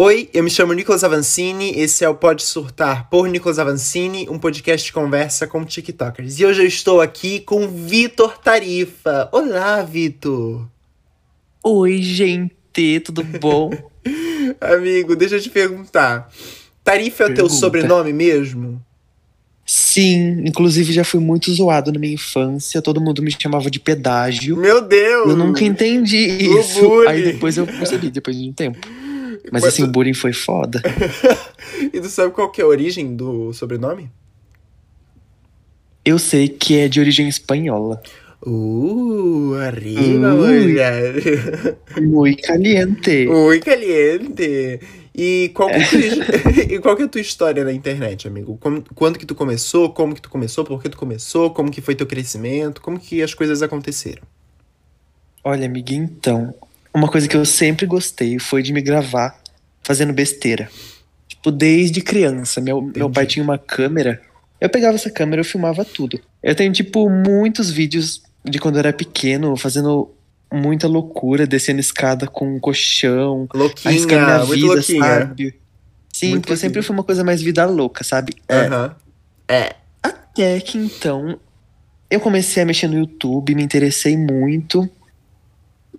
Oi, eu me chamo Nicolas Avancini, esse é o Pode Surtar por Nicolas Avancini, um podcast de conversa com TikTokers. E hoje eu estou aqui com Vitor Tarifa. Olá, Vitor! Oi, gente, tudo bom? Amigo, deixa eu te perguntar. Tarifa é o teu Pergunta. sobrenome mesmo? Sim, inclusive já fui muito zoado na minha infância, todo mundo me chamava de pedágio. Meu Deus! Eu nunca entendi isso. Aí depois eu percebi, depois de um tempo. Mas Mas assim, tu- o bullying foi foda. E tu sabe qual que é a origem do sobrenome? Eu sei que é de origem espanhola. Uh, arriba, Ui. mulher. Muito caliente. Ui, caliente. E qual, que é a tua- e qual que é a tua história na internet, amigo? Como- quando que tu começou? Como que tu começou? Por que tu começou? Como que foi teu crescimento? Como que as coisas aconteceram? Olha, amiga, então, uma coisa que eu sempre gostei foi de me gravar fazendo besteira. Tipo, desde criança. Meu, meu pai tinha uma câmera. Eu pegava essa câmera e eu filmava tudo. Eu tenho, tipo, muitos vídeos de quando eu era pequeno, fazendo muita loucura, descendo escada com um colchão, arriscando minha Louquinha, vida, louquinha. sabe? Sim, Muito porque eu sempre louquinha. fui uma coisa mais vida louca, sabe? É. É. Até que então eu comecei a mexer no YouTube, me interessei muito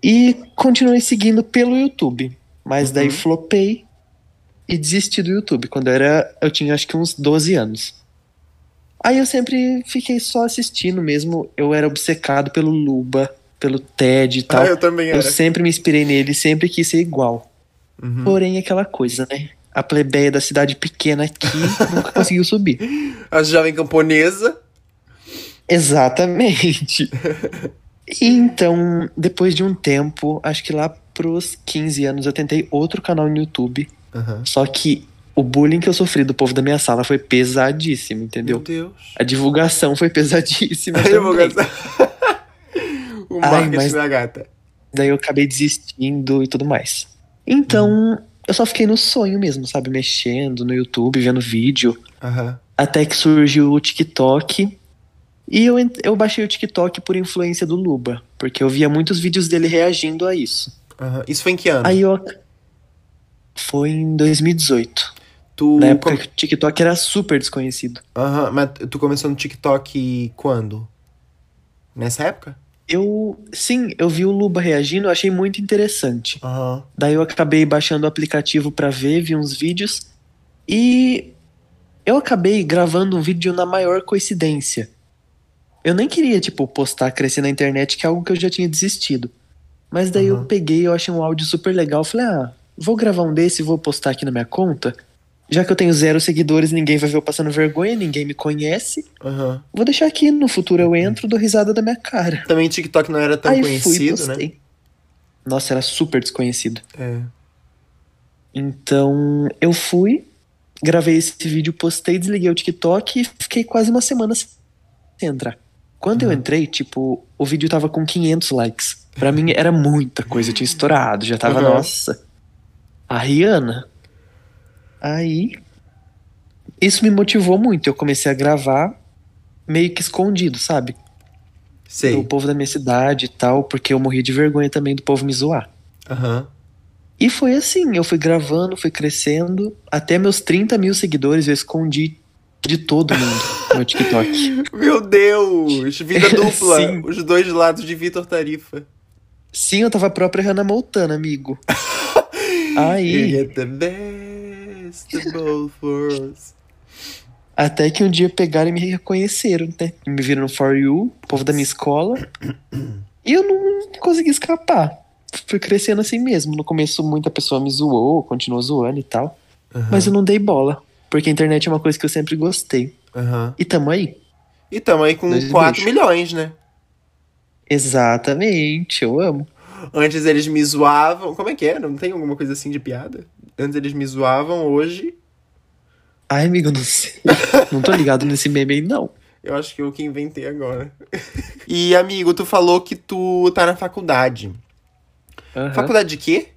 e continuei seguindo pelo YouTube. Mas daí Uhum. flopei e desisti do YouTube quando eu era, eu tinha acho que uns 12 anos. Aí eu sempre fiquei só assistindo mesmo, eu era obcecado pelo Luba, pelo Ted e tal. Ah, eu também eu era. sempre me inspirei nele, sempre quis ser igual. Uhum. Porém, aquela coisa, né? A plebeia da cidade pequena aqui nunca conseguiu subir. A jovem camponesa. Exatamente. E então, depois de um tempo, acho que lá pros 15 anos, eu tentei outro canal no YouTube. Aham. Só que o bullying que eu sofri do povo da minha sala foi pesadíssimo, Meu entendeu? Deus. A divulgação foi pesadíssima. A também. divulgação. o Ai, marketing mas- da gata. Daí eu acabei desistindo e tudo mais. Então, eu só fiquei no sonho mesmo, sabe? Mexendo no YouTube, vendo vídeo. Aham. Até que surgiu o TikTok. E eu, eu baixei o TikTok por influência do Luba. Porque eu via muitos vídeos dele reagindo a isso. Aham. Isso foi em que ano? Aí eu. Foi em 2018. tu Na época com- que o TikTok era super desconhecido. Aham, mas tu começou no TikTok quando? Nessa época? Eu. Sim, eu vi o Luba reagindo, eu achei muito interessante. Aham. Daí eu acabei baixando o aplicativo pra ver, vi uns vídeos. E. Eu acabei gravando um vídeo na maior coincidência. Eu nem queria, tipo, postar, crescer na internet, que é algo que eu já tinha desistido. Mas daí eu Aham. peguei, eu achei um áudio super legal. Falei, ah, vou gravar um desse e vou postar aqui na minha conta. Já que eu tenho zero seguidores, ninguém vai ver eu passando vergonha, ninguém me conhece. Aham. Vou deixar aqui, no futuro eu entro, dou risada da minha cara. Também o TikTok não era tão Aí fui conhecido, né? postei. Nossa, era super desconhecido. É. Então eu fui, gravei esse vídeo, postei, desliguei o TikTok e fiquei quase uma semana sem entrar. Quando eu Uhum. entrei, tipo, o vídeo tava com 500 likes. Pra mim era muita coisa, tinha estourado, já tava, Uhum. nossa. A Rihanna. Aí, isso me motivou muito. Eu comecei a gravar meio que escondido, sabe? Sei. Do povo da minha cidade e tal, porque eu morri de vergonha também do povo me zoar. Aham. E foi assim, eu fui gravando, fui crescendo. Até meus 30 mil seguidores eu escondi de todo mundo no TikTok. Meu Deus! Vida dupla. Sim. Os dois lados de Vitor Tarifa. Sim, eu tava a própria Hannah Montana, amigo. You Aí, get the best of both worlds. até que um dia pegaram e me reconheceram, né? Me viram no For You, o povo da minha escola. E eu não consegui escapar. Fui crescendo assim mesmo. No começo, muita pessoa me zoou, continuou zoando e tal. Aham. Mas eu não dei bola. Porque a internet é uma coisa que eu sempre gostei. Aham. E tamo aí. E tamo aí com Dois 4 bichos. milhões, né? Exatamente, eu amo. Antes eles me zoavam. Como é que é? Não tem alguma coisa assim de piada? Antes eles me zoavam, hoje. Ai, amigo, não sei. não tô ligado nesse meme aí, não. Eu acho que eu que inventei agora. e, amigo, tu falou que tu tá na faculdade. Aham. Faculdade de quê?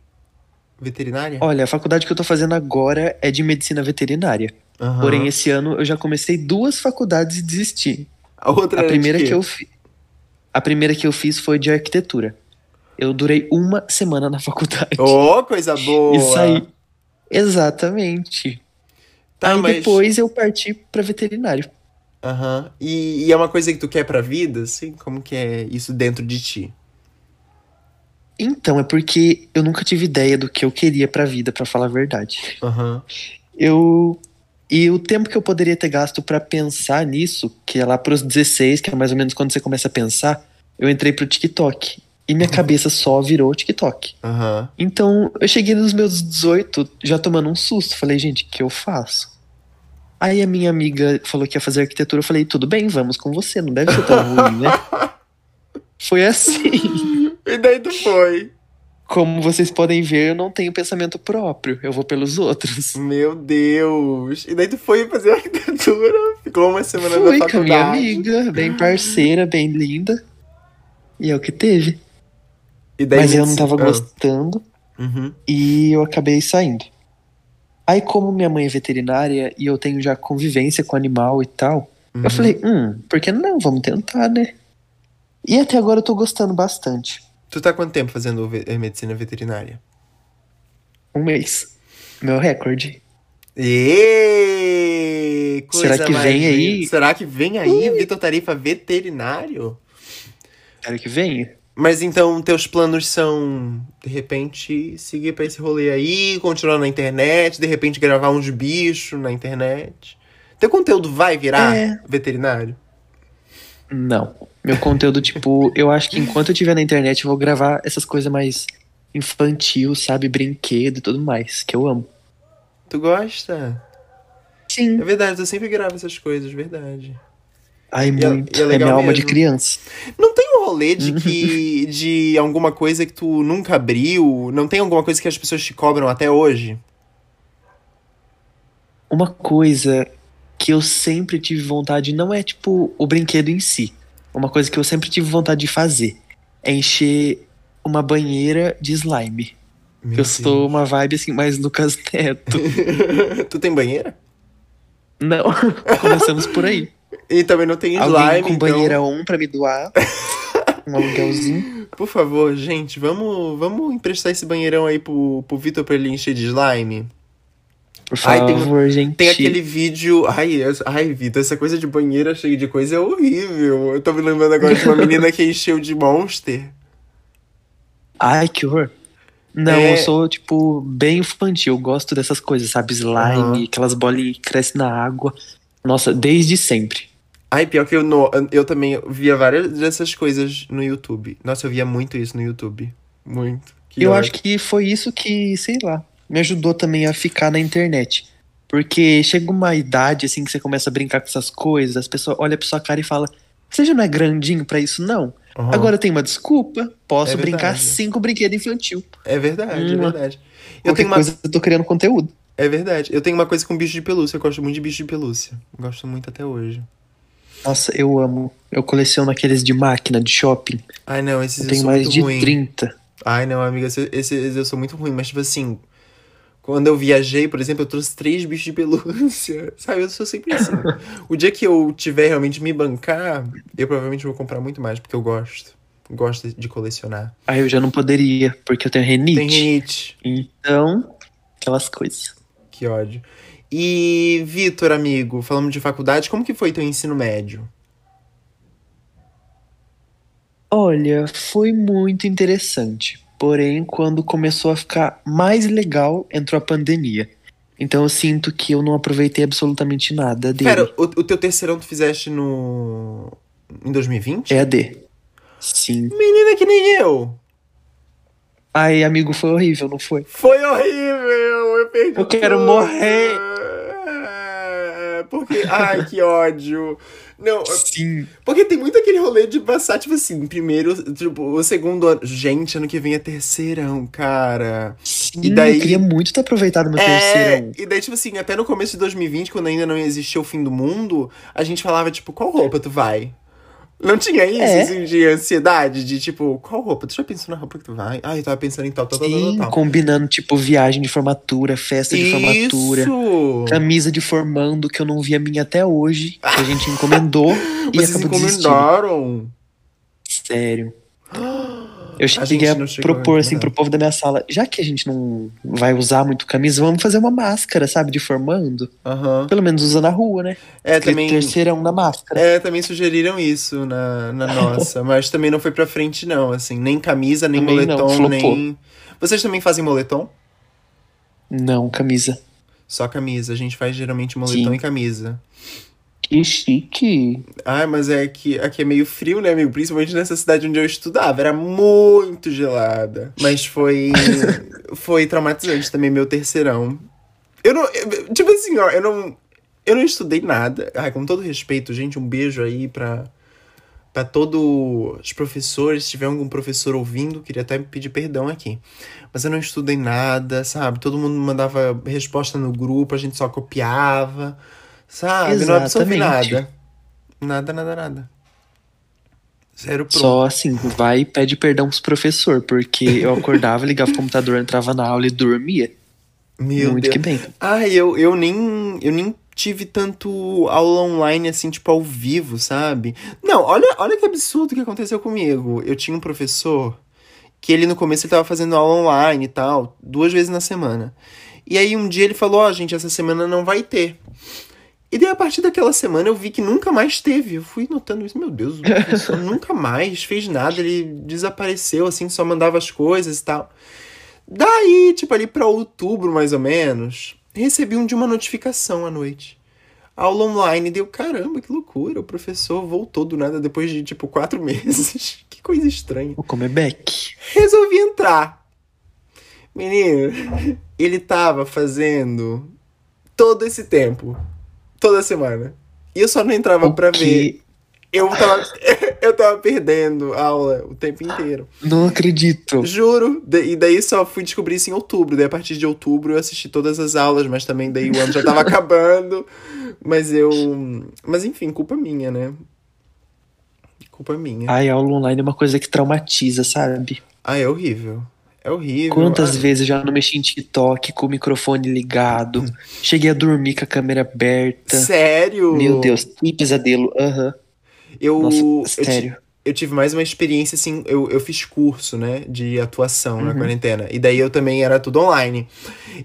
Veterinária? Olha, a faculdade que eu tô fazendo agora é de medicina veterinária. Aham. Porém, esse ano eu já comecei duas faculdades e desisti. a outra A de primeira que eu fi... A primeira que eu fiz foi de arquitetura. Eu durei uma semana na faculdade. Oh, coisa boa! E saí. Exatamente. Tá, Aí mas. depois eu parti pra veterinário. Aham. E, e é uma coisa que tu quer pra vida, assim? Como que é isso dentro de ti? Então, é porque eu nunca tive ideia do que eu queria pra vida, pra falar a verdade. Aham. Eu. E o tempo que eu poderia ter gasto pra pensar nisso, que é lá pros 16, que é mais ou menos quando você começa a pensar, eu entrei pro TikTok. E minha cabeça só virou TikTok. Aham. Então, eu cheguei nos meus 18 já tomando um susto. Falei, gente, o que eu faço? Aí a minha amiga falou que ia fazer arquitetura. Eu falei, tudo bem, vamos com você. Não deve ser tão ruim, né? Foi assim. E daí tu foi. Como vocês podem ver, eu não tenho pensamento próprio. Eu vou pelos outros. Meu Deus. E daí tu foi fazer arquitetura. Ficou uma semana Fui na com a minha faculdade. amiga, bem parceira, bem linda. E é o que teve. Mas eu não tava Ah. gostando. Uhum. e eu acabei saindo. Aí, como minha mãe é veterinária e eu tenho já convivência com animal e tal, Uhum. eu falei, hum, por que não? Vamos tentar, né? E até agora eu tô gostando bastante. Tu tá quanto tempo fazendo ve- eh, medicina veterinária? Um mês. Meu recorde. E Será que vem aí? Será que vem aí Vitor Tarifa veterinário? Quero que venha. Mas então teus planos são, de repente, seguir pra esse rolê aí, continuar na internet, de repente gravar uns bichos na internet. Teu conteúdo vai virar É. veterinário? Não. Meu conteúdo, tipo, eu acho que enquanto eu estiver na internet eu vou gravar essas coisas mais infantil, sabe? Brinquedo e tudo mais, que eu amo. Tu gosta? Sim. É verdade, eu sempre gravo essas coisas, verdade. Ai, E é- muito. é É, legal minha alma de mesmo. criança. Não tem um rolê de que. de alguma coisa que tu nunca abriu? Não tem alguma coisa que as pessoas te cobram até hoje? Uma coisa que eu sempre tive vontade, não é tipo o brinquedo em si. Uma coisa que eu sempre tive vontade de fazer é encher uma banheira de slime. Meu eu sou uma vibe assim, mais Lucas Neto. Tu tem banheira? Não, começamos por aí. E também não tem Alguém slime, com então. banheira 1 pra me doar. Um aluguelzinho. Por favor, gente, vamos, vamos emprestar esse banheirão aí pro, pro Vitor pra ele encher de slime? Por Ai, favor, tem- gente. Tem aquele vídeo. Ai, ai, Vitor, essa coisa de banheira cheia de coisa é horrível. Eu tô me lembrando agora de uma menina que encheu de monster. Ai, que horror. Não, É. eu sou, tipo, bem infantil. Eu gosto dessas coisas, sabe? Slime, Aham. aquelas bolinhas que crescem na água. Nossa, desde sempre. Ai, pior que eu, no, eu também via várias dessas coisas no YouTube. Nossa, eu via muito isso no YouTube. Muito. Que eu ódio. acho que foi isso que, sei lá, me ajudou também a ficar na internet. Porque chega uma idade, assim, que você começa a brincar com essas coisas, as pessoas olham pra sua cara e falam, você já não é grandinho pra isso, não? Aham. Agora tem uma desculpa, posso É brincar cinco brinquedos infantil. É verdade, é Hum, verdade. Eu tenho uma. coisa, eu tô criando conteúdo. É verdade. Eu tenho uma coisa com bicho de pelúcia. Eu gosto muito de bicho de pelúcia. Gosto muito até hoje. Nossa, eu amo. Eu coleciono aqueles de máquina, de shopping. Ai, não, esses Eu eu, tenho mais de ruim. 30. Ai, não, amiga, esses, esses eu sou muito ruim. Mas, tipo assim, quando eu viajei, por exemplo, eu trouxe três bichos de pelúcia. Sabe, eu sou sempre assim. o dia que eu tiver realmente me bancar, eu provavelmente vou comprar muito mais, porque eu gosto. Gosto de colecionar. Aí eu já não poderia, porque eu tenho renite. Tem rinite. Então, aquelas coisas. Que ódio. E, Vitor, amigo, falamos de faculdade, como que foi teu ensino médio? Olha, foi muito interessante. Porém, quando começou a ficar mais legal, entrou a pandemia. Então eu sinto que eu não aproveitei absolutamente nada dele. Cara, o, o teu terceirão tu fizeste no. em 2020? EAD. Sim. Menina que nem eu! Ai, amigo, foi horrível, não foi? Foi horrível! Eu perdi Eu quero tudo. morrer. É, Porque. Ai, que ódio! Não, Sim. porque tem muito aquele rolê de passar, tipo assim, primeiro, tipo, o segundo ano. Gente, ano que vem é terceirão, cara. Sim, E daí- eu queria muito ter aproveitado meu É, terceirão. e daí, tipo assim, até no começo de 2020, quando ainda não existia o fim do mundo, a gente falava, tipo, qual roupa tu vai? Não tinha isso, É. assim, de ansiedade, de tipo, qual roupa? Tu já pensou na roupa que tu vai? Ah, eu tava pensando em tal, tal, tal, tal, Sim, tal. combinando, tipo, viagem de formatura, festa de formatura. Isso! Camisa de formando que eu não vi a minha até hoje, que a gente encomendou e Vocês acabou desistindo. encomendaram? Sério. Eu cheguei a, não chegou propor a assim pro povo da minha sala, já que a gente não vai usar muito camisa, vamos fazer uma máscara, sabe, de formando. Aham. Pelo menos usa na rua, né? É, Escrito também. terceirão na máscara. É, também sugeriram isso na, na nossa, mas também não foi pra frente, não, assim, nem camisa, nem Também não, moletom, flopou. nem. Vocês também fazem moletom? Não, camisa. Só camisa. A gente faz geralmente moletom Sim. e camisa. Que chique. Ai, mas é que aqui é meio frio, né, amigo? Principalmente nessa cidade onde eu estudava. Era muito gelada. Mas foi. foi traumatizante também, meu terceirão. Eu não. eu- tipo assim, ó, eu não. Eu não estudei nada. Ai, com todo respeito, gente, um beijo aí pra. Pra todos os professores, se tiver algum professor ouvindo, queria até pedir perdão aqui. Mas eu não estudei nada, sabe? Todo mundo mandava resposta no grupo, a gente só copiava, sabe? Não absorvi Exatamente. nada. Nada, nada, nada. Zero pro. Só assim, vai e pede perdão pros professor, porque eu acordava, ligava o computador, entrava na aula e dormia. Meu Muito Deus. que bem. Ai, eu, eu nem. Eu nem tive tanto aula online, assim, tipo, ao vivo, sabe? Não, olha, olha que absurdo que aconteceu comigo. Eu tinha um professor que ele no começo ele tava fazendo aula online e tal, duas vezes na semana. E aí um dia ele falou, ó, gente, essa semana não vai ter. E daí a partir daquela semana eu vi que nunca mais teve. Eu fui notando isso, meu Deus, o professor nunca mais fez nada, ele desapareceu, assim, só mandava as coisas e tal. Daí, tipo, ali pra outubro, mais ou menos, recebi um de uma notificação à noite. Aula online, deu caramba, que loucura. O professor voltou do nada depois de, tipo, quatro meses. que coisa estranha. Vou comer back. Resolvi entrar. Menino, ele tava fazendo todo esse tempo. Toda semana. E eu só não entrava O pra ver. que- Eu tava, eu tava perdendo aula o tempo inteiro. Não acredito. Juro. E daí só fui descobrir isso em outubro. Daí a partir de outubro eu assisti todas as aulas, mas também daí o ano já tava acabando. Mas eu. Mas enfim, culpa minha, né? Culpa minha. Ai, aula online é uma coisa que traumatiza, sabe? Ah, é horrível. É horrível. Quantas Ah, vezes eu já não mexi em TikTok com o microfone ligado? Cheguei a dormir com a câmera aberta. Sério? Meu Deus, que pesadelo. Aham. Eu, Nossa, eu, ti- sério. eu tive mais uma experiência assim. Eu, eu fiz curso, né? De atuação na Uhum. quarentena. E daí eu também era tudo online.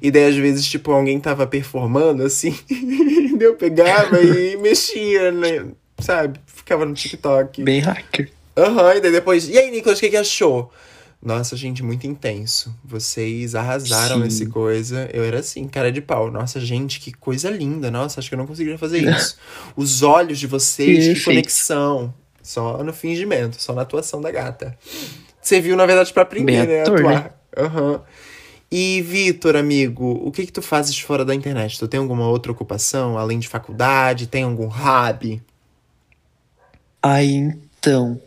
E daí, às vezes, tipo, alguém tava performando assim. daí eu pegava e mexia, né? Sabe? Ficava no TikTok. Bem hacker. Aham, e daí depois. E aí, Nicolas, o que, que achou? Nossa, gente, muito intenso. Vocês arrasaram Sim. nesse coisa. Eu era assim, cara de pau. Nossa, gente, que coisa linda. Nossa, acho que eu não conseguiria fazer isso. Os olhos de vocês, que Perfeito. conexão. Só no fingimento, só na atuação da gata. Você viu, na verdade, pra aprender, Bem né? ator, Atuar. Aham. E, Vitor, amigo, o que que tu fazes fora da internet? Tu tem alguma outra ocupação, além de faculdade? Tem algum hobby? Aí então,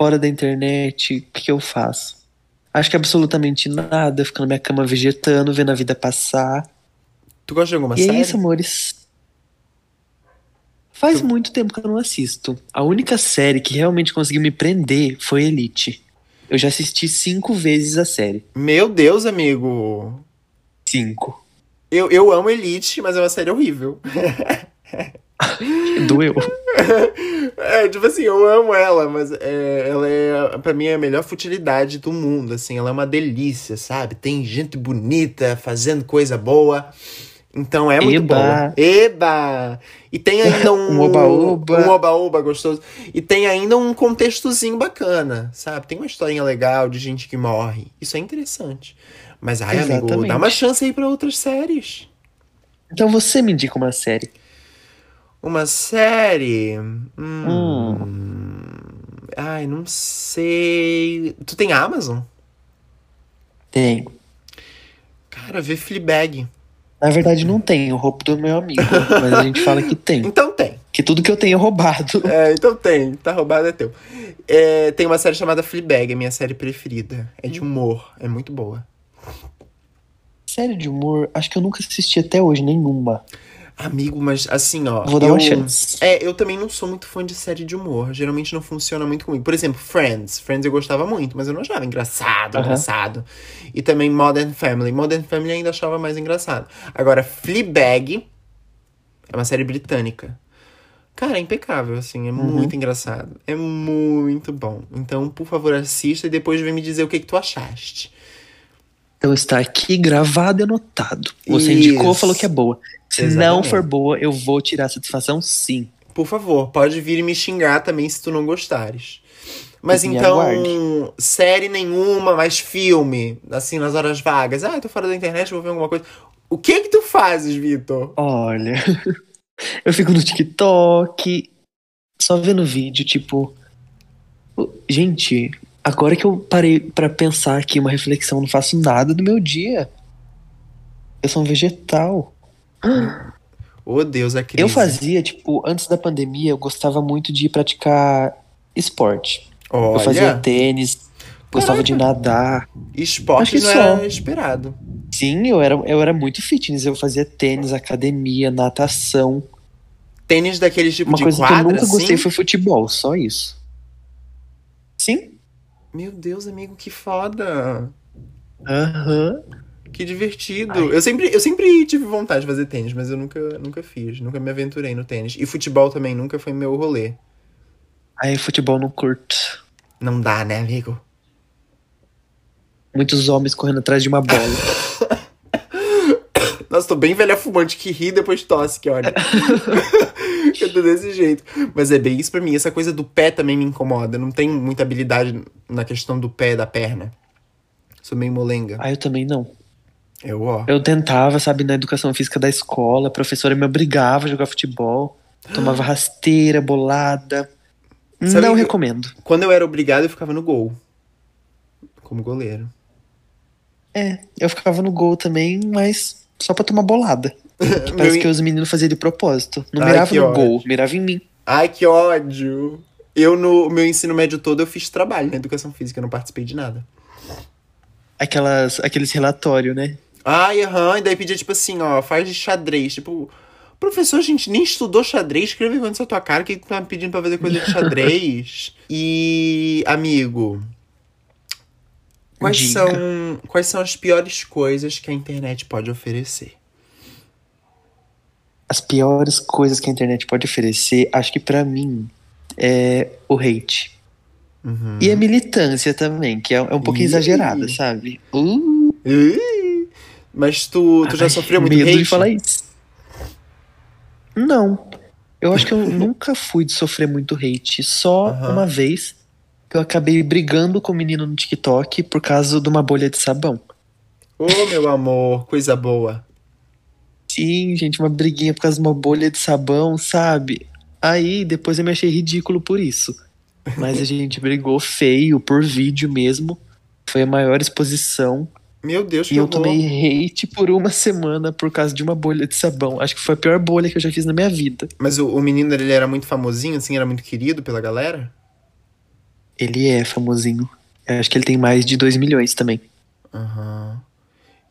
fora da internet, o que, eu faço? Acho que absolutamente nada, fico na minha cama vegetando, vendo a vida passar. Tu gosta de alguma e série? é isso, amores. Faz muito tempo que eu não assisto. A única série que realmente conseguiu me prender foi Elite. Eu já assisti cinco vezes a série. Meu Deus, amigo. Cinco. Eu, eu amo Elite, mas é uma série horrível. Doeu. É, tipo assim, eu amo ela, mas é, ela é, pra mim, a melhor futilidade do mundo, assim. Ela é uma delícia, sabe? Tem gente bonita fazendo coisa boa. Então é muito Eba! boa. Eba! E tem ainda um... Um oba-oba. Um oba-oba gostoso. E tem ainda um contextozinho bacana, sabe? Tem uma historinha legal de gente que morre. Isso é interessante. Mas, ai, amigo, Exatamente. dá uma chance aí pra outras séries. Então você me indica uma série. Uma série. Hum. Ai, não sei. Tu tem Amazon? Tem. Cara, vê Fleabag. Na verdade, não tem. O roubo do meu amigo. Mas a gente fala que tem. Então tem. Que tudo que eu tenho é roubado. É, então tem. Tá roubado é teu. É, tem uma série chamada Fleabag, é minha série preferida. É de humor. É muito boa. Série de humor, acho que eu nunca assisti até hoje nenhuma. Amigo, mas assim, ó. Vou dar eu, uma chance. É, eu também não sou muito fã de série de humor. Geralmente não funciona muito comigo. Por exemplo, Friends. Friends eu gostava muito, mas eu não achava engraçado, engraçado. E também Modern Family. Modern Family ainda achava mais engraçado. Agora, Fleabag é uma série britânica. Cara, é impecável, assim, é Uhum. muito engraçado. É muito bom. Então, por favor, assista e depois vem me dizer o que, que tu achaste. Então está aqui gravado e anotado. Você indicou, Isso. falou que é boa. Se não Exatamente. for boa, eu vou tirar a satisfação sim. Por favor, pode vir e me xingar também se tu não gostares. Mas Me então, aguarde. série nenhuma, mas filme, assim, nas horas vagas. Ah, eu tô fora da internet, vou ver alguma coisa. O que que tu fazes, Vitor? Olha, eu fico no TikTok, só vendo vídeo, tipo. Gente, agora que eu parei pra pensar aqui, uma reflexão, não faço nada do meu dia. Eu sou um vegetal. Oh, Deus, a crise. Eu fazia, tipo, antes da pandemia, eu gostava muito de praticar esporte. Olha, Eu fazia tênis, gostava de nadar. esporte não só. era esperado. Sim, eu era, eu era muito fitness. Eu fazia tênis, academia, natação. Tênis daquele tipo Uma de coisa quadra, que eu nunca assim? gostei foi futebol, só isso. Sim. Meu Deus, amigo, que foda. Aham. Que divertido. Ai. Eu sempre, eu sempre tive vontade de fazer tênis, mas eu nunca, nunca fiz. Nunca me aventurei no tênis. E futebol também nunca foi meu rolê. Aí, futebol não curto. Não dá, né, amigo? Muitos homens correndo atrás de uma bola. Nossa, tô bem velha fumante que ri depois tosse, que olha. eu tô desse jeito. Mas é bem isso pra mim. Essa coisa do pé também me incomoda. Eu não tenho muita habilidade na questão do pé e da perna. Sou meio molenga. Aí eu também não. Eu, ó. Eu tentava, sabe, na educação física da escola, a professora me obrigava a jogar futebol. Tomava rasteira, bolada. Sabe não que- recomendo. Quando eu era obrigado, eu ficava no gol. Como goleiro. É, eu ficava no gol também, mas só pra tomar bolada. Que parece Meu- que os meninos faziam de propósito. Não Ai, mirava no ódio. gol, mirava em mim. Ai, que ódio. Eu, no meu ensino médio todo, eu fiz trabalho na educação física. Eu não participei de nada. Aquelas, aqueles relatórios, né? Ai, aham. E daí pedia, tipo assim, ó, faz de xadrez. Tipo, professor, a gente nem estudou xadrez. Escreve vergonha nessa tua cara que tu tá me pedindo pra fazer coisa de xadrez. e, amigo, quais são, quais são as piores coisas que a internet pode oferecer? As piores coisas que a internet pode oferecer, acho que pra mim, é o hate. Uhum. E a militância também, que é, é um pouquinho Ih. exagerada, sabe? Uh, Ih, Mas tu, tu já ai, sofreu muito medo hate? de falar isso. Não. Eu acho que eu nunca fui de sofrer muito hate. Só Aham. uma vez que eu acabei brigando com o menino no TikTok por causa de uma bolha de sabão. Ô, meu amor, coisa boa. Sim, gente, uma briguinha por causa de uma bolha de sabão, sabe? Aí depois eu me achei ridículo por isso. Mas a gente brigou feio por vídeo mesmo. Foi a maior exposição. Meu Deus, que E eu horror. tomei hate por uma semana por causa de uma bolha de sabão. Acho que foi a pior bolha que eu já fiz na minha vida. Mas o, o menino, ele era muito famosinho, assim? Era muito querido pela galera? Ele é famosinho. Eu acho que ele tem mais de 2 milhões também. Aham.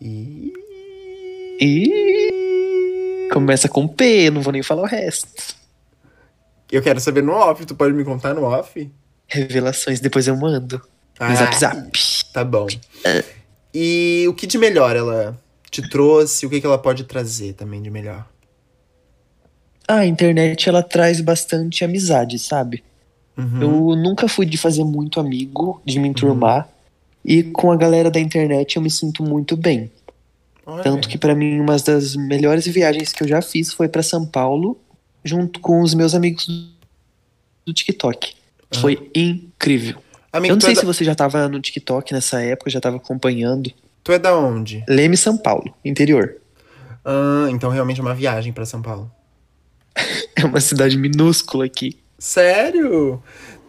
E... E começa com P, não vou nem falar o resto. Eu quero saber no off. Tu pode me contar no off? Revelações, depois eu mando. No Ah, zap zap. Tá bom. E o que de melhor ela te trouxe? O que, que ela pode trazer também de melhor? Ah, a internet ela traz bastante amizade, sabe? Uhum. Eu nunca fui de fazer muito amigo, de me enturmar. E com a galera da internet eu me sinto muito bem. Olha. Tanto que pra mim uma das melhores viagens que eu já fiz foi pra São Paulo, junto com os meus amigos do- do TikTok. Foi incrível. Amigo, eu não sei é se da... você já tava no TikTok nessa época, já tava acompanhando. tu é da onde? Leme, São Paulo, interior. Ah, então realmente é uma viagem pra São Paulo. É uma cidade minúscula aqui. Sério?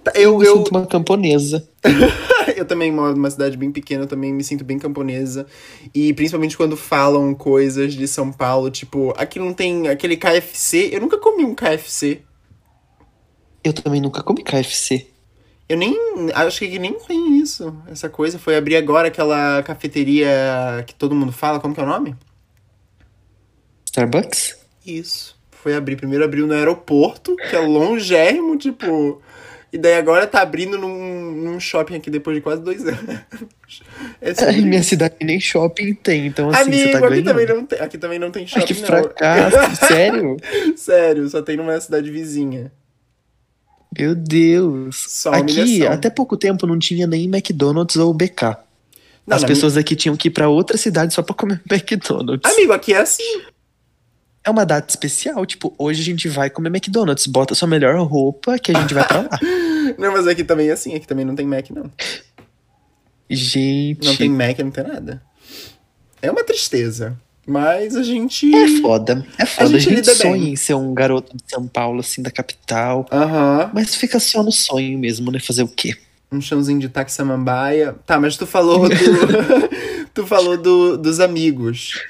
Tá, Eu, Eu eu, sinto uma camponesa. eu também moro numa cidade bem pequena, eu também me sinto bem camponesa. E principalmente quando falam coisas de São Paulo, tipo, aqui não tem aquele KFC. Eu nunca comi um KFC. Eu também nunca comi KFC. Eu nem. Acho que nem tem isso. Essa coisa. Foi abrir agora aquela cafeteria que todo mundo fala. Como que é o nome? Starbucks? Isso. Foi abrir. Primeiro abriu no aeroporto, que é longérrimo, tipo. E daí agora tá abrindo num, num shopping aqui depois de quase dois anos. É Ai, minha cidade nem shopping tem, então assim, Amigo, você tá aqui, ganhando. também não tem, aqui também não tem Ai, shopping, que não. fracasso, sério? Sério, só tem numa cidade vizinha. Meu Deus. Só aqui, humilhação. até pouco tempo, não tinha nem McDonald's ou BK. Não, As pessoas aqui tinham que ir pra outra cidade só pra comer McDonald's. Amigo, aqui é assim. É uma data especial, tipo, hoje a gente vai comer McDonald's, bota sua melhor roupa que a gente vai pra lá. Não, mas aqui também é assim, aqui também não tem Mac, não. Gente, Não tem Mac, não tem nada. É uma tristeza. Mas a gente. é foda. É foda. A gente gente, lida sonha bem. em ser um garoto de São Paulo, assim, da capital. Aham. Mas fica só no sonho mesmo, né? Fazer o quê? Um chãozinho de táxi. Tá, mas tu falou do. tu falou do, dos amigos.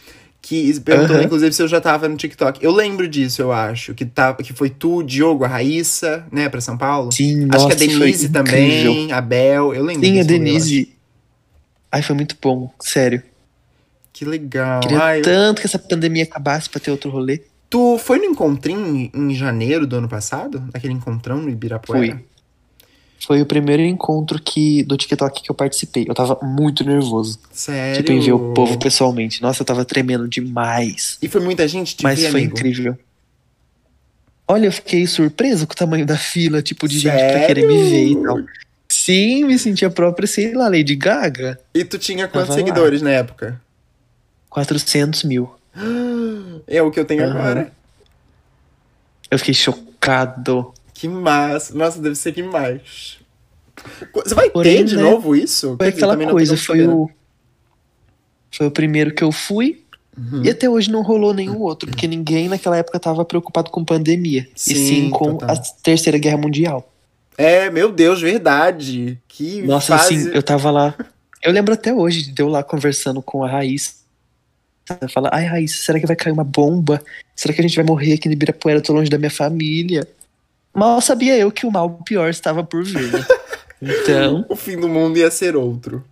Que perguntou, Aham. inclusive, se eu já tava no TikTok. Eu lembro disso, eu acho. Que, tá, que foi tu, Diogo, a Raíssa, né, pra São Paulo. Sim, acho nossa, que a Denise também, a Bel. Eu lembro Sim, a eu acho. Denise. Ai, foi muito bom, sério. Que legal. Queria Ai, tanto que essa pandemia acabasse pra ter outro rolê. Tu foi no encontrinho em janeiro do ano passado? Naquele encontrão no Ibirapuera? Fui. Foi o primeiro encontro que, do TikTok que eu participei. Eu tava muito nervoso. Sério? Tipo, em ver o povo pessoalmente. Nossa, eu tava tremendo demais. E foi muita gente te Mas ver, foi amigo? incrível. Olha, eu fiquei surpreso com o tamanho da fila, tipo, de gente pra Sério? querer me ver e tal. Sim, me senti a própria, sei lá, Lady Gaga. E tu tinha quantos Tava lá. seguidores na época? 400 mil. É o que eu tenho Aham. agora. Eu fiquei chocado. Que massa. Nossa, deve ser demais. Você vai Porém, ter de né, novo isso? Foi aquela coisa, foi o. Foi o primeiro que eu fui. Uhum. E até hoje não rolou nenhum outro, porque ninguém naquela época tava preocupado com pandemia. Sim, e sim com total. a Terceira Guerra Mundial. É, meu Deus, verdade. Que Nossa, fase... assim, eu tava lá. Eu lembro até hoje de eu lá conversando com a Raíssa. Fala, ai Raíssa, será que vai cair uma bomba? Será que a gente vai morrer aqui no Ibirapuera? Tô longe da minha família. Mal sabia eu que o mal pior estava por vir. né? Então, O fim do mundo ia ser outro.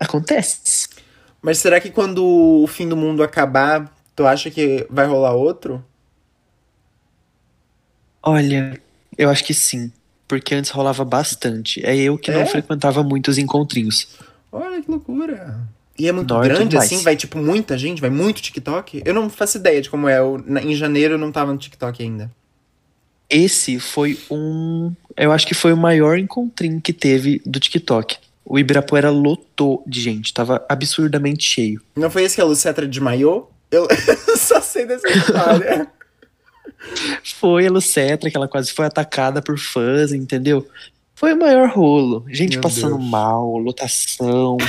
acontece. Mas será que quando o fim do mundo acabar, tu acha que vai rolar outro? Olha, eu acho que sim. Porque antes rolava bastante. É eu que não É? frequentava muito os encontrinhos. Olha que loucura. E é muito Norte grande assim? Vai tipo muita gente? Vai muito TikTok? Eu não faço ideia de como é. Eu, na- em janeiro eu não tava no TikTok ainda. Esse foi um. Eu acho que foi o maior encontrinho que teve do TikTok. O Ibirapuera lotou de gente, tava absurdamente cheio. Não foi esse que a Lucetra desmaiou? Eu só sei dessa história. Foi a Lucetra, que ela quase foi atacada por fãs, entendeu? Foi o maior rolo. Gente Meu passando Deus. mal, lotação.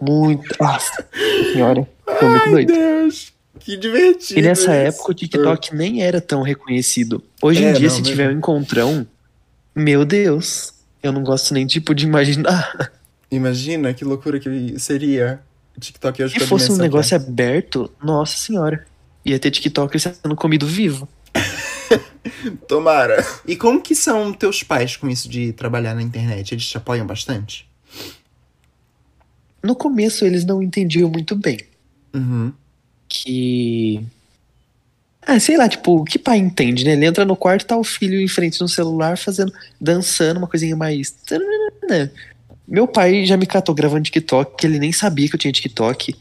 muito. Nossa senhora, foi muito Ai, doido. Deus. Que divertido. E nessa isso. época o TikTok nem era tão reconhecido. Hoje em É, dia, não, se mesmo. tiver um encontrão, meu Deus, eu não gosto nem tipo de imaginar. Imagina que loucura que seria TikTok hoje Se fosse um negócio é. aberto, nossa senhora. Ia ter TikTok sendo comido vivo. Tomara. E como que são teus pais com isso de trabalhar na internet? Eles te apoiam bastante? No começo eles não entendiam muito bem Uhum. que. Ah, sei lá, tipo, que pai entende, né? Ele entra no quarto e tá o filho em frente no celular fazendo, dançando, uma coisinha mais. Meu pai já me catou gravando TikTok, que ele nem sabia que eu tinha TikTok,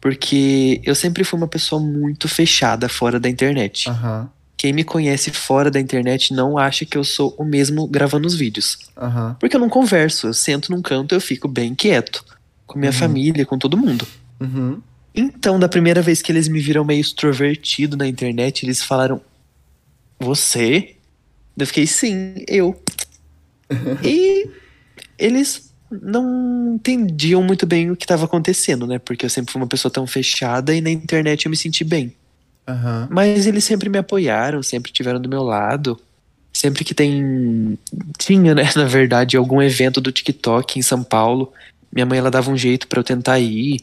porque eu sempre fui uma pessoa muito fechada fora da internet. Aham. Quem me conhece fora da internet não acha que eu sou o mesmo gravando os vídeos. Aham. Porque eu não converso, eu sento num canto e eu fico bem quieto. Com minha Uhum. família, com todo mundo. Uhum. Então, da primeira vez que eles me viram meio extrovertido na internet, eles falaram: Você? Eu fiquei, sim, eu. e eles não entendiam muito bem o que estava acontecendo, né? Porque eu sempre fui uma pessoa tão fechada e na internet eu me senti bem. Aham. Mas eles sempre me apoiaram, sempre tiveram do meu lado. Sempre que tem. Tinha, né, na verdade, algum evento do TikTok em São Paulo, minha mãe ela dava um jeito pra eu tentar ir.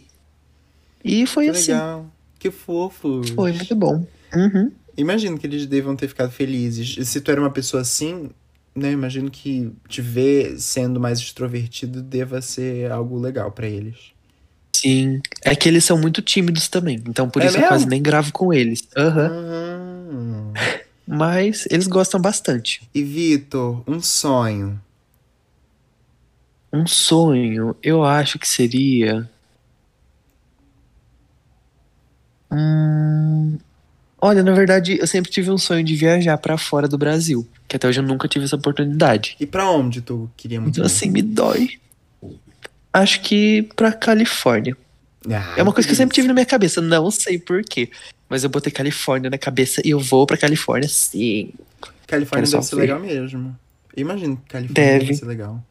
E foi Que assim. legal. Que fofo. Foi muito bom. Uhum. Imagino que eles devam ter ficado felizes. Se tu era uma pessoa assim, né? Imagino que te ver sendo mais extrovertido deva ser algo legal pra eles. Sim. É que eles são muito tímidos também. Então por É isso eu mesmo? quase nem gravo com eles. Aham. Uhum. mas eles gostam bastante. E Vitor, um sonho. Um sonho, eu acho que seria. Hum... Olha, na verdade, eu sempre tive um sonho de viajar pra fora do Brasil, que até hoje eu nunca tive essa oportunidade. E pra onde tu queria muito? Então, assim, me dói. Acho que pra Califórnia. Ah, É uma coisa que eu sempre tive na minha cabeça, não sei porquê. Mas eu botei Califórnia na cabeça e eu vou pra Califórnia, sim. Califórnia Quero deve ser ver. legal mesmo. Eu imagino que Califórnia Deve. deve ser legal.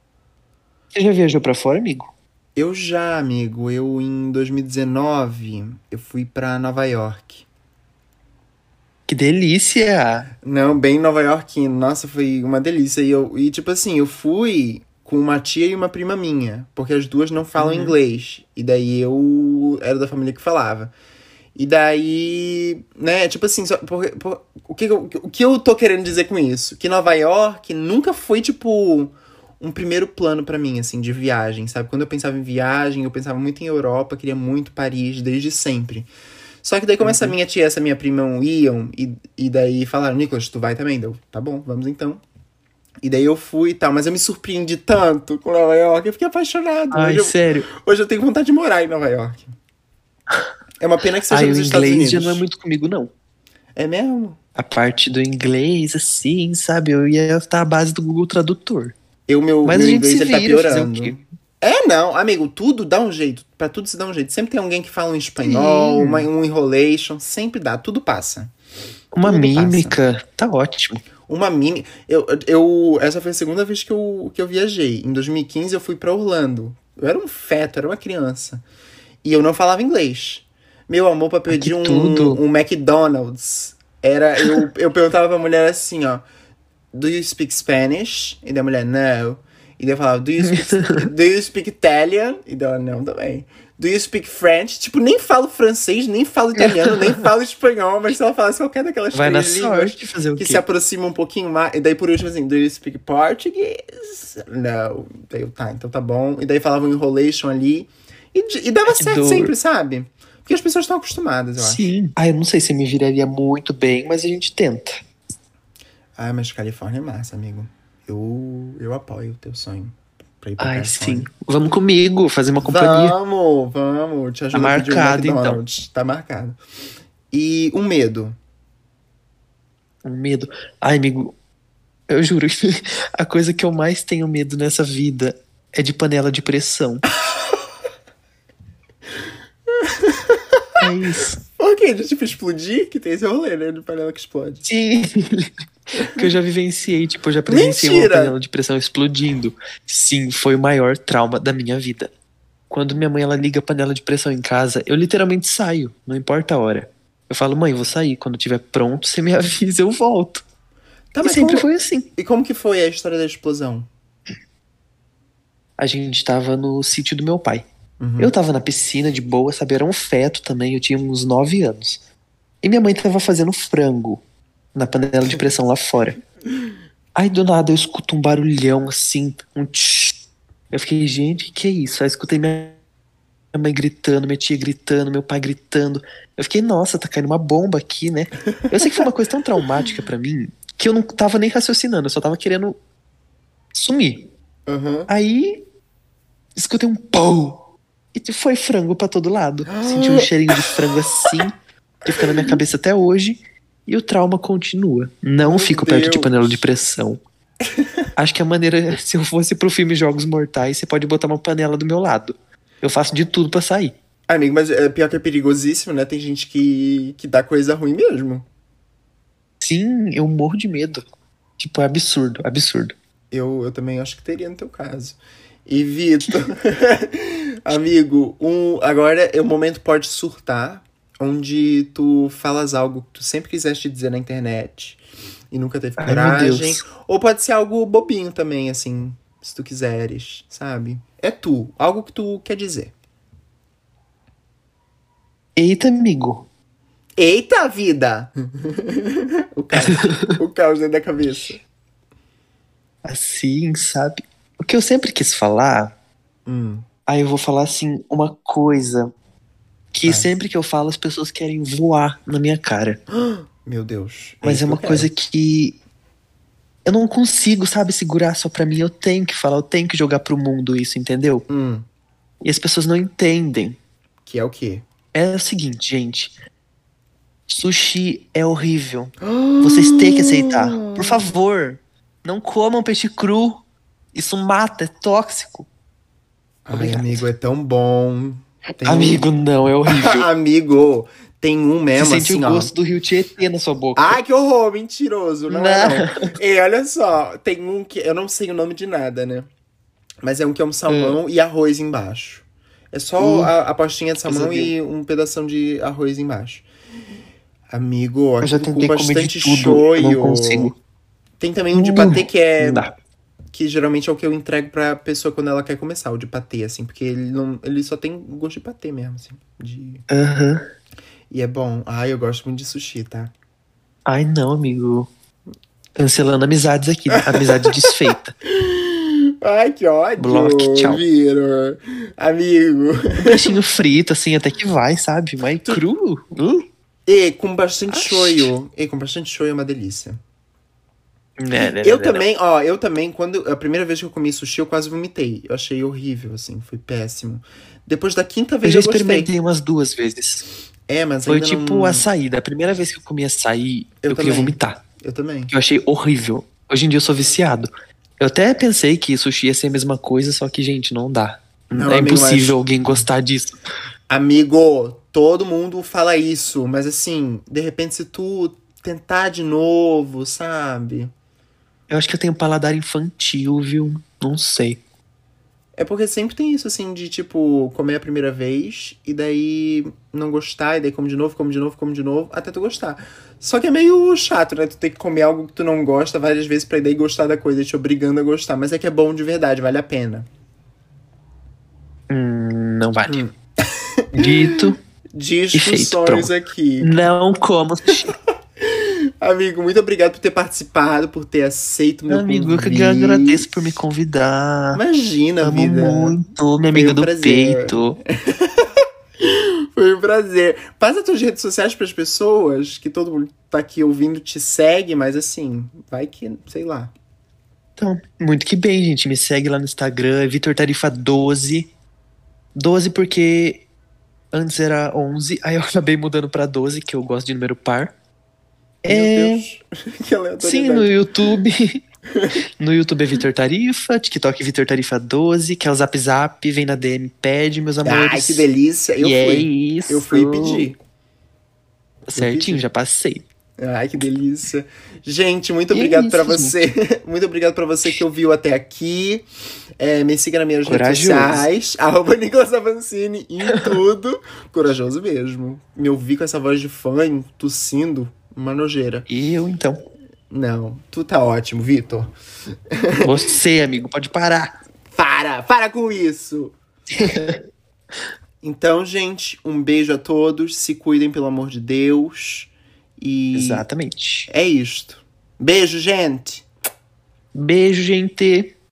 Você já viajou pra fora, amigo? Eu já, amigo, eu em 2019, eu fui pra Nova York. Que delícia! Não, bem Nova York, nossa, foi uma delícia. E, eu, e tipo assim, eu fui com uma tia e uma prima minha, porque as duas não falam Uhum. inglês. E daí eu era da família que falava. E daí, né, tipo assim, só, por, por- o, que, eu- o que eu tô querendo dizer com isso? Que Nova York nunca foi, tipo, um primeiro plano pra mim, assim, de viagem, sabe? Quando eu pensava em viagem, eu pensava muito em Europa, queria muito Paris, desde sempre. Só que daí, como essa minha tia essa minha prima iam, e, e daí falaram, Nicolas, tu vai também? Deu, tá bom, vamos então. E daí eu fui e tal, mas eu me surpreendi tanto com Nova York, eu fiquei apaixonado. Ai, hoje, eu, sério. hoje eu tenho vontade de morar em Nova York. É uma pena que seja Ai, nos Estados Unidos. já não é muito comigo, não. É mesmo? A parte do inglês, assim, sabe? Eu ia estar à base do Google Tradutor. Eu, meu, Mas meu a gente inglês se ele tá piorando. É, não, amigo, tudo dá um jeito. Pra tudo se dá um jeito. Sempre tem alguém que fala um espanhol, uma, um enrolation, sempre dá, tudo passa. Uma Tudo passa. mímica, tá ótimo. Uma mini. Eu, eu, essa foi a segunda vez que eu, que eu viajei. Em 2015 eu fui pra Orlando. Eu era um feto, era uma criança. E eu não falava inglês. Meu amor, pra pedir um, um McDonald's. Era. Eu, eu perguntava pra mulher assim, ó. Do you speak Spanish? E daí a mulher, não. E daí eu falava, do you speak, do you speak Italian? E daí ela, não, também. Do you speak French? Tipo, nem falo francês, nem falo italiano, nem falo espanhol, mas se ela falasse qualquer daquelas Vai três línguas que se aproxima um pouquinho mais. E daí por último assim, do you speak Portuguese? Não. Daí eu, tá, então tá bom. E daí falava um enrolation ali. E, e dava certo sempre, sabe? Porque as pessoas estão acostumadas, eu acho. Sim. Ah, eu não sei se me viraria muito bem, mas a gente tenta. Ah, mas Califórnia é massa, amigo. Eu, eu apoio o teu sonho pra ir pra Ai, Califórnia. sim. Vamos comigo, fazer uma companhia. Vamos, vamos. Te ajudo Tá marcado, então. Tá marcado. E um medo. Um medo. Ai, amigo, eu juro que a coisa que eu mais tenho medo nessa vida é de panela de pressão. é isso. Por quê? De tipo explodir? Que tem esse rolê, né? De panela que explode. Sim. que eu já vivenciei, tipo, eu já presenciei uma Mentira! panela de pressão explodindo. Sim, foi o maior trauma da minha vida. Quando minha mãe ela liga a panela de pressão em casa, eu literalmente saio, não importa a hora. Eu falo, mãe, vou sair. Quando tiver pronto, você me avisa, eu volto. Tá, e mas sempre como, foi assim. E como que foi a história da explosão? A gente tava no sítio do meu pai. Uhum. Eu tava na piscina de boa, sabe? Era um feto também, eu tinha uns 9 anos. E minha mãe tava fazendo frango na panela de pressão lá fora. Aí do nada eu escuto um barulhão assim, um tch. Eu fiquei, gente, que é isso? Aí escutei minha mãe gritando, minha tia gritando, meu pai gritando. Eu fiquei, nossa, tá caindo uma bomba aqui, né? Eu sei que foi uma coisa tão traumática pra mim que eu não tava nem raciocinando, eu só tava querendo sumir. Uhum. Aí escutei um pão e foi frango pra todo lado. Senti um cheirinho de frango assim, que fica na minha cabeça até hoje. E o trauma continua. Não Meu fico perto de Deus. panela de pressão. Acho que a maneira, se eu fosse pro filme Jogos Mortais, você pode botar uma panela do meu lado. Eu faço de tudo pra sair. Amigo, mas é pior que é perigosíssimo, né? Tem gente que, que dá coisa ruim mesmo. Sim, eu morro de medo. Tipo, é absurdo, absurdo. Eu, eu também acho que teria no teu caso. E Vitor, amigo, um, agora é o momento pode surtar, onde tu falas algo que tu sempre quiseste dizer na internet e nunca teve Ai, coragem. Ou pode ser algo bobinho também, assim, se tu quiseres, sabe? É tu, algo que tu quer dizer. Eita, amigo. Eita vida! o caos, o caos dentro da cabeça. Assim, sabe? O que eu sempre quis falar Hum. Aí eu vou falar assim, uma coisa que sempre que eu falo as pessoas querem voar na minha cara. Meu Deus. Mas isso é que uma quero. coisa que eu não consigo, sabe, segurar só pra mim. Eu tenho que falar, eu tenho que jogar pro mundo isso, entendeu? Hum, E as pessoas não entendem. que é o quê? É o seguinte, gente. Sushi é horrível. Vocês têm que aceitar. Por favor, não comam peixe cru. Isso mata, é tóxico. Ai, Obrigado. amigo, é tão bom. Tem um- Amigo, não, é horrível. amigo, tem um Você mesmo sente assim, o ó. gosto do rio Tietê na sua boca. Ai, que horror, mentiroso. Não, é Não. não. E olha só, tem um que eu não sei o nome de nada, né? Mas é um que é um salmão e arroz embaixo. É só Hum. a, a postinha de salmão e um pedação de arroz embaixo. Amigo, eu já aquilo com tentei comer bastante de tudo, shoyu. não consigo. Tem também um de Hum, patê que é Não dá. Que geralmente é o que eu entrego pra pessoa quando ela quer começar, o de patê, assim, porque ele não, ele só tem gosto de patê mesmo, assim, de... Aham. E é bom. Ai, eu gosto muito de sushi, tá? Ai, não, amigo. Cancelando amizades aqui. né? Amizade desfeita. Ai, que ódio, Bloque, tchau. Vitor. Amigo. Um peixinho frito, assim, até que vai, sabe? Mas cru. Uh. E com bastante Oxi. shoyu. E com bastante shoyu é uma delícia. Né, né, Eu também, ó, eu também, quando a primeira vez que eu comi sushi, eu quase vomitei. Eu achei horrível, assim, foi péssimo. Depois da quinta Eu vez já eu, gostei. experimentei umas duas vezes. É, mas Foi ainda tipo não... açaí. Da primeira vez que eu comi açaí, eu, Eu queria vomitar. Eu também. Eu achei horrível. Hoje em dia eu sou viciado. Eu até pensei que sushi ia ser a mesma coisa, só que, gente, não dá. Não, é amigo, impossível mas- alguém gostar disso. Amigo, todo mundo fala isso, mas assim, de repente se tu tentar de novo, sabe? Eu acho que eu tenho paladar infantil, viu? Não sei. É porque sempre tem isso, assim, de tipo, comer a primeira vez e daí não gostar, e daí come de novo, come de novo, come de novo, até tu gostar. Só que é meio chato, né? Tu ter que comer algo que tu não gosta várias vezes pra daí gostar da coisa, te obrigando a gostar. Mas é que é bom de verdade, vale a pena. Hum, não vale. Dito, Discussões aqui. não como sushi. Amigo, muito obrigado por ter participado, por ter aceito meu Amigo, eu que convite. agradeço por me convidar. Imagina, Amo vida. muito, minha amiga um do prazer. peito. Foi um prazer. Passa tuas redes sociais pras pessoas, que todo mundo tá aqui ouvindo te segue, mas assim, vai que, sei lá. Então, muito que bem, gente. Me segue lá no Instagram, é Vitor Tarifa 12. 12 porque antes era 11, aí eu acabei mudando pra 12, que eu gosto de número par. Meu É, Deus. que aleatoriedade. sim, no YouTube. no YouTube é Vitor Tarifa, TikTok Vitor Tarifa 12, que é o Zap Zap, vem na DM, pede, meus amores. Ai, que delícia. Eu e fui. é isso. Eu fui pedir. Certinho, pedi. já passei. Ai, que delícia. Gente, muito E é obrigado pra gente. você. Muito obrigado pra você que ouviu até aqui. É, me siga nas minhas redes Corajoso. sociais. Arroba Nicolas Avancini em tudo. Corajoso mesmo. Me ouvir com essa voz de fã, tossindo, uma nojeira. E eu, então. Não, tu tá ótimo, Vitor. Você, amigo, pode parar. Para, para com isso. então, gente, um beijo a todos. Se cuidem, pelo amor de Deus. E Exatamente. é isto. Beijo, gente. Beijo, gente.